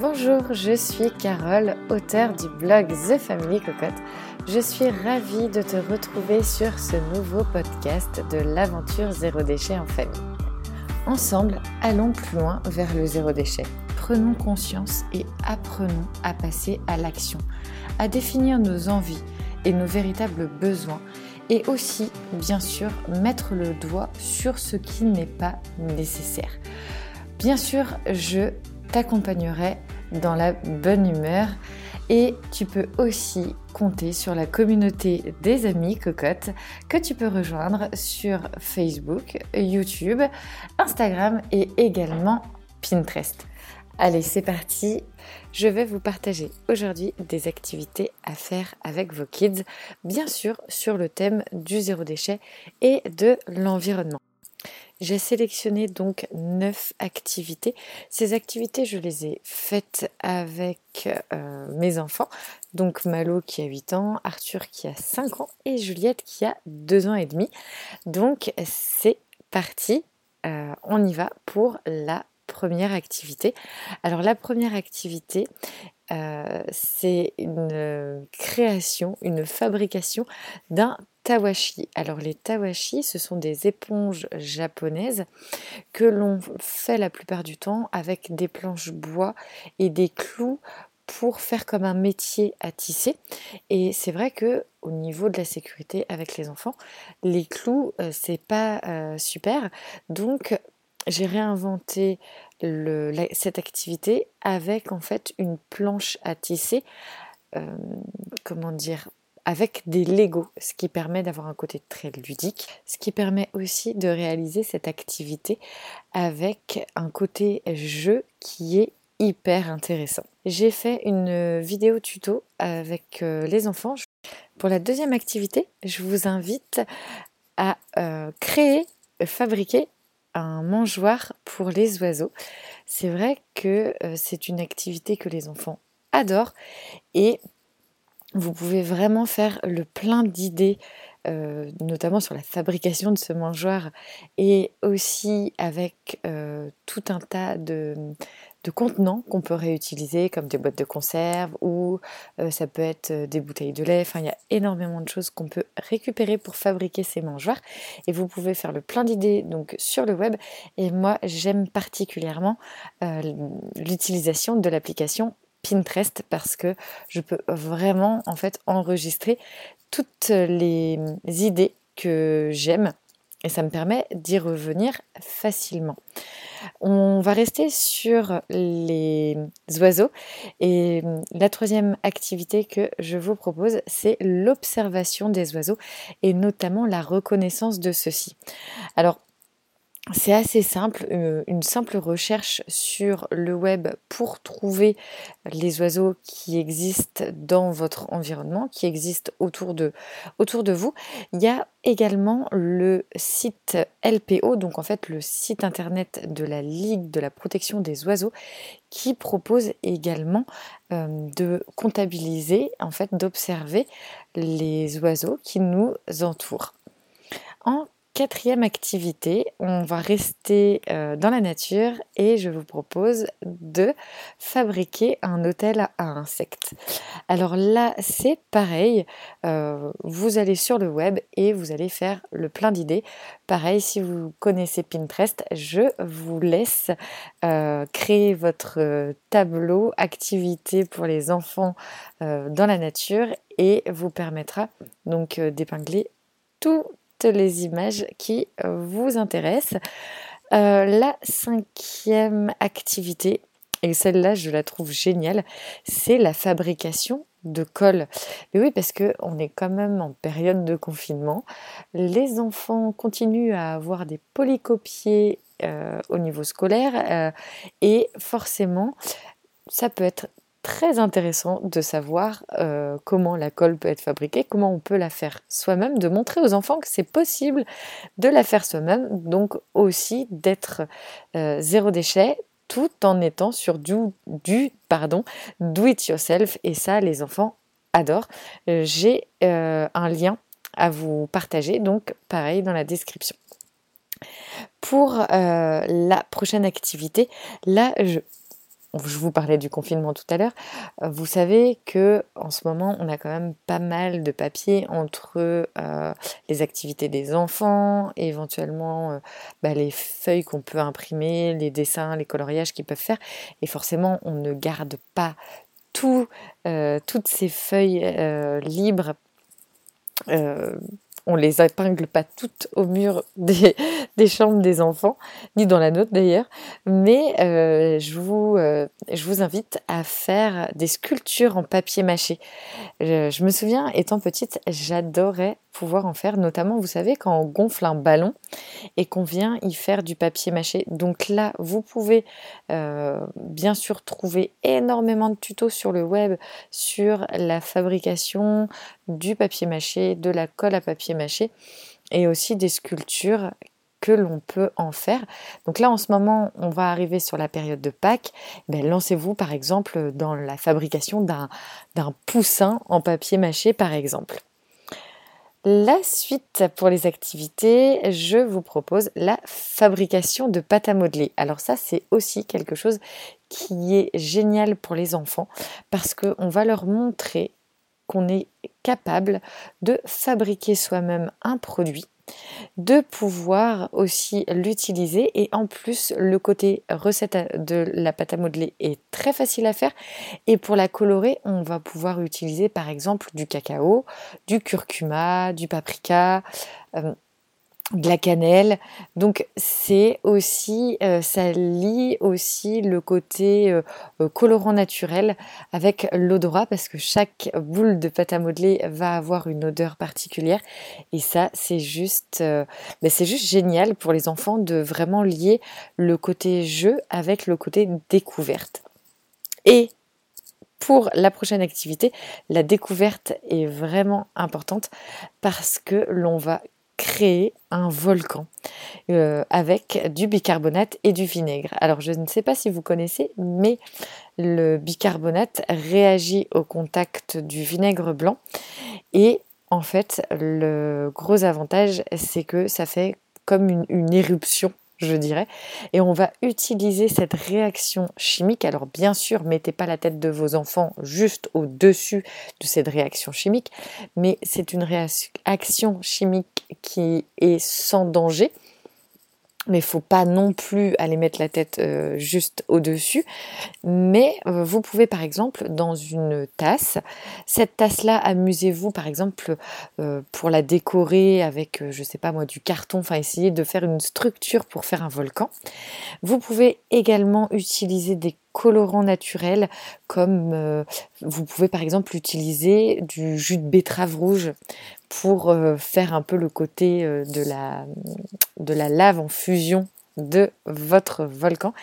Bonjour, je suis Carole, auteure du blog The Family Cocotte. Je suis ravie de te retrouver sur ce nouveau podcast de l'aventure zéro déchet en famille. Ensemble, allons plus loin vers le zéro déchet. Prenons conscience et apprenons à passer à l'action, à définir nos envies et nos véritables besoins et aussi, bien sûr, mettre le doigt sur ce qui n'est pas nécessaire. Bien sûr, je t'accompagnerai dans la bonne humeur et tu peux aussi compter sur la communauté des amis cocottes que tu peux rejoindre sur Facebook, YouTube, Instagram et également Pinterest. Allez, c'est parti. Je vais vous partager aujourd'hui des activités à faire avec vos kids, bien sûr sur le thème du zéro déchet et de l'environnement. J'ai sélectionné donc neuf activités. Ces activités, je les ai faites avec euh, mes enfants. Donc Malo qui a 8 ans, Arthur qui a 5 ans et Juliette qui a 2 ans et demi. Donc c'est parti, euh, on y va pour la première activité. Alors la première activité, euh, c'est une création, une fabrication d'un tawashi. Alors les tawashi, ce sont des éponges japonaises que l'on fait la plupart du temps avec des planches bois et des clous pour faire comme un métier à tisser. Et c'est vrai que au niveau de la sécurité avec les enfants, les clous euh, c'est pas euh, super. Donc j'ai réinventé cette activité avec en fait une planche à tisser. Euh, comment dire avec des Legos, ce qui permet d'avoir un côté très ludique, ce qui permet aussi de réaliser cette activité avec un côté jeu qui est hyper intéressant. J'ai fait une vidéo tuto avec euh, les enfants. Pour la deuxième activité, je vous invite à euh, créer, fabriquer un mangeoire pour les oiseaux. C'est vrai que euh, c'est une activité que les enfants adorent et vous pouvez vraiment faire le plein d'idées, euh, notamment sur la fabrication de ce mangeoire et aussi avec euh, tout un tas de, contenants qu'on peut réutiliser comme des boîtes de conserve ou euh, ça peut être des bouteilles de lait. Enfin, il y a énormément de choses qu'on peut récupérer pour fabriquer ces mangeoires et vous pouvez faire le plein d'idées donc sur le web. Et moi, j'aime particulièrement l'utilisation de l'application Pinterest parce que je peux vraiment en fait enregistrer toutes les idées que j'aime et ça me permet d'y revenir facilement. On va rester sur les oiseaux et la troisième activité que je vous propose, c'est l'observation des oiseaux et notamment la reconnaissance de ceux-ci. Alors, c'est assez simple, euh, une simple recherche sur le web pour trouver les oiseaux qui existent dans votre environnement, qui existent autour de, vous. Il y a également le site LPO, donc en fait le site internet de la Ligue de la protection des oiseaux, qui propose également euh, de comptabiliser, en fait d'observer les oiseaux qui nous entourent. En quatrième activité, on va rester euh, dans la nature et je vous propose de fabriquer un hôtel à insectes. Alors là, c'est pareil, euh, vous allez sur le web et vous allez faire le plein d'idées. Pareil, si vous connaissez Pinterest, je vous laisse euh, créer votre tableau activité pour les enfants dans la nature et vous permettra donc d'épingler tout les images qui euh, vous intéressent. Euh, la cinquième activité, et celle-là je la trouve géniale, c'est la fabrication de colle. Mais oui, parce que on est quand même en période de confinement. Les enfants continuent à avoir des polycopiés euh, au niveau scolaire et forcément, ça peut être très intéressant de savoir euh, comment la colle peut être fabriquée, comment on peut la faire soi-même, de montrer aux enfants que c'est possible de la faire soi-même, donc aussi d'être euh, zéro déchet tout en étant sur du, du pardon, do it yourself et ça les enfants adorent. Euh, j'ai un lien à vous partager, donc pareil dans la description. Pour la prochaine activité, là je je vous parlais du confinement tout à l'heure, euh, vous savez que en ce moment on a quand même pas mal de papier entre euh, les activités des enfants, éventuellement euh, bah, les feuilles qu'on peut imprimer, les dessins, les coloriages qu'ils peuvent faire, et forcément on ne garde pas tout, toutes ces feuilles libres on les épingle pas toutes au mur des, chambres des enfants, ni dans la nôtre d'ailleurs, mais euh, euh, je vous invite à faire des sculptures en papier mâché. je me souviens, étant petite, j'adorais pouvoir en faire, notamment, vous savez, quand on gonfle un ballon et qu'on vient y faire du papier mâché. Donc là, vous pouvez euh, bien sûr trouver énormément de tutos sur le web sur la fabrication du papier mâché, de la colle à papier mâché et aussi des sculptures que l'on peut en faire. Donc là, en ce moment, on va arriver sur la période de Pâques. Ben, lancez-vous, par exemple, dans la fabrication d'un poussin en papier mâché, par exemple. La suite pour les activités, je vous propose la fabrication de pâte à modeler. Alors ça, c'est aussi quelque chose qui est génial pour les enfants parce qu'on va leur montrer qu'on est capable de fabriquer soi-même un produit de pouvoir aussi l'utiliser. Et en plus le côté recette de la pâte à modeler est très facile à faire. Et pour la colorer on va pouvoir utiliser par exemple du cacao, du curcuma, du paprika, euh, de la cannelle. Donc c'est aussi, euh, ça lie aussi le côté euh, euh, colorant naturel avec l'odorat parce que chaque boule de pâte à modeler va avoir une odeur particulière et ça c'est juste, ben, c'est juste génial pour les enfants de vraiment lier le côté jeu avec le côté découverte. Et pour la prochaine activité, la découverte est vraiment importante parce que l'on va créer un volcan euh, avec du bicarbonate et du vinaigre. Alors je ne sais pas si vous connaissez, mais le bicarbonate réagit au contact du vinaigre blanc et en fait le gros avantage c'est que ça fait comme une, une éruption je dirais. Et on va utiliser cette réaction chimique. Alors bien sûr, mettez pas la tête de vos enfants juste au-dessus de cette réaction chimique, mais c'est une réaction chimique qui est sans danger mais il faut pas non plus aller mettre la tête euh, juste au-dessus. Mais euh, vous pouvez par exemple dans une tasse, cette tasse-là, amusez-vous par exemple euh, pour la décorer avec, je sais pas moi, du carton, enfin essayer de faire une structure pour faire un volcan. Vous pouvez également utiliser des colorants naturels comme vous pouvez par exemple utiliser du jus de betterave rouge pour euh, faire un peu le côté euh, de, la, de la lave en fusion de votre volcan.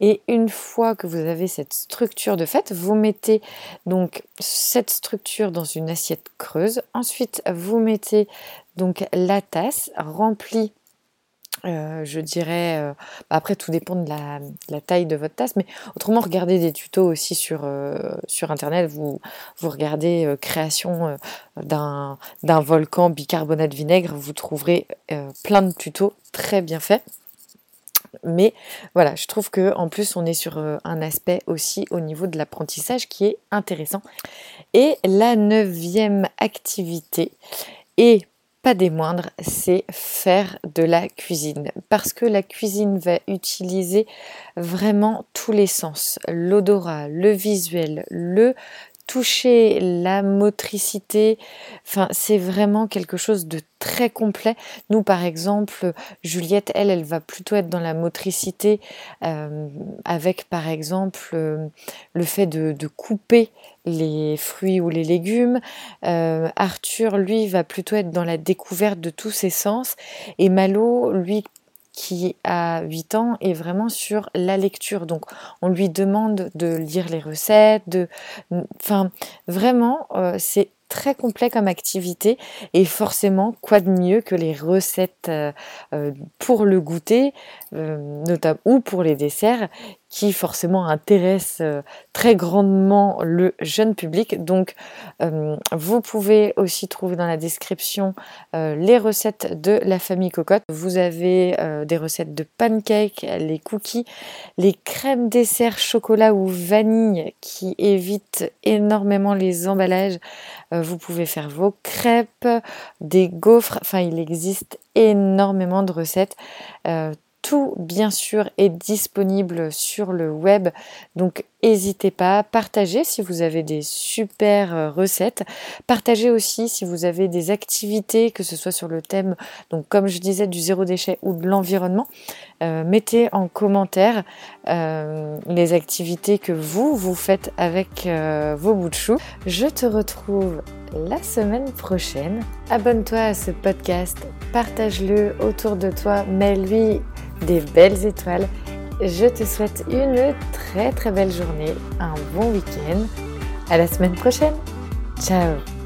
Et une fois que vous avez cette structure de fait, vous mettez donc cette structure dans une assiette creuse. Ensuite, vous mettez donc la tasse remplie euh, je dirais, euh, bah, après tout dépend de la, taille de votre tasse, mais autrement regardez des tutos aussi sur, euh, sur internet, vous, vous regardez création d'un volcan bicarbonate vinaigre, vous trouverez plein de tutos très bien faits. Mais voilà, je trouve que en plus on est sur un aspect aussi au niveau de l'apprentissage qui est intéressant. Et la neuvième activité est pas des moindres, c'est faire de la cuisine. Parce que la cuisine va utiliser vraiment tous les sens. L'odorat, le visuel, le toucher, la motricité. Enfin, c'est vraiment quelque chose de très complet. Nous, par exemple, Juliette, elle, elle va plutôt être dans la motricité euh, avec, par exemple, euh, le fait de, couper les fruits ou les légumes. Euh, Arthur, lui, va plutôt être dans la découverte de tous ses sens. Et Malo, lui, qui a 8 ans est vraiment sur la lecture. Donc on lui demande de lire les recettes, de enfin vraiment euh, c'est très complet comme activité et forcément quoi de mieux que les recettes euh, euh, pour le goûter notamment ou pour les desserts qui forcément intéresse très grandement le jeune public. Donc vous pouvez aussi trouver dans la description les recettes de la famille cocotte. Vous avez des recettes de pancakes, les cookies, les crèmes dessert chocolat ou vanille qui évitent énormément les emballages. vous pouvez faire vos crêpes, des gaufres, enfin il existe énormément de recettes. Euh, tout, bien sûr, est disponible sur le web. Donc, n'hésitez pas. Partagez si vous avez des super euh, recettes. Partagez aussi si vous avez des activités, que ce soit sur le thème, donc comme je disais, du zéro déchet ou de l'environnement. Euh, mettez en commentaire les activités que vous, vous faites avec vos bouts de chou. Je te retrouve la semaine prochaine. Abonne-toi à ce podcast, partage-le autour de toi, mets-lui des belles étoiles. Je te souhaite une très très belle journée, un bon week-end. À la semaine prochaine. Ciao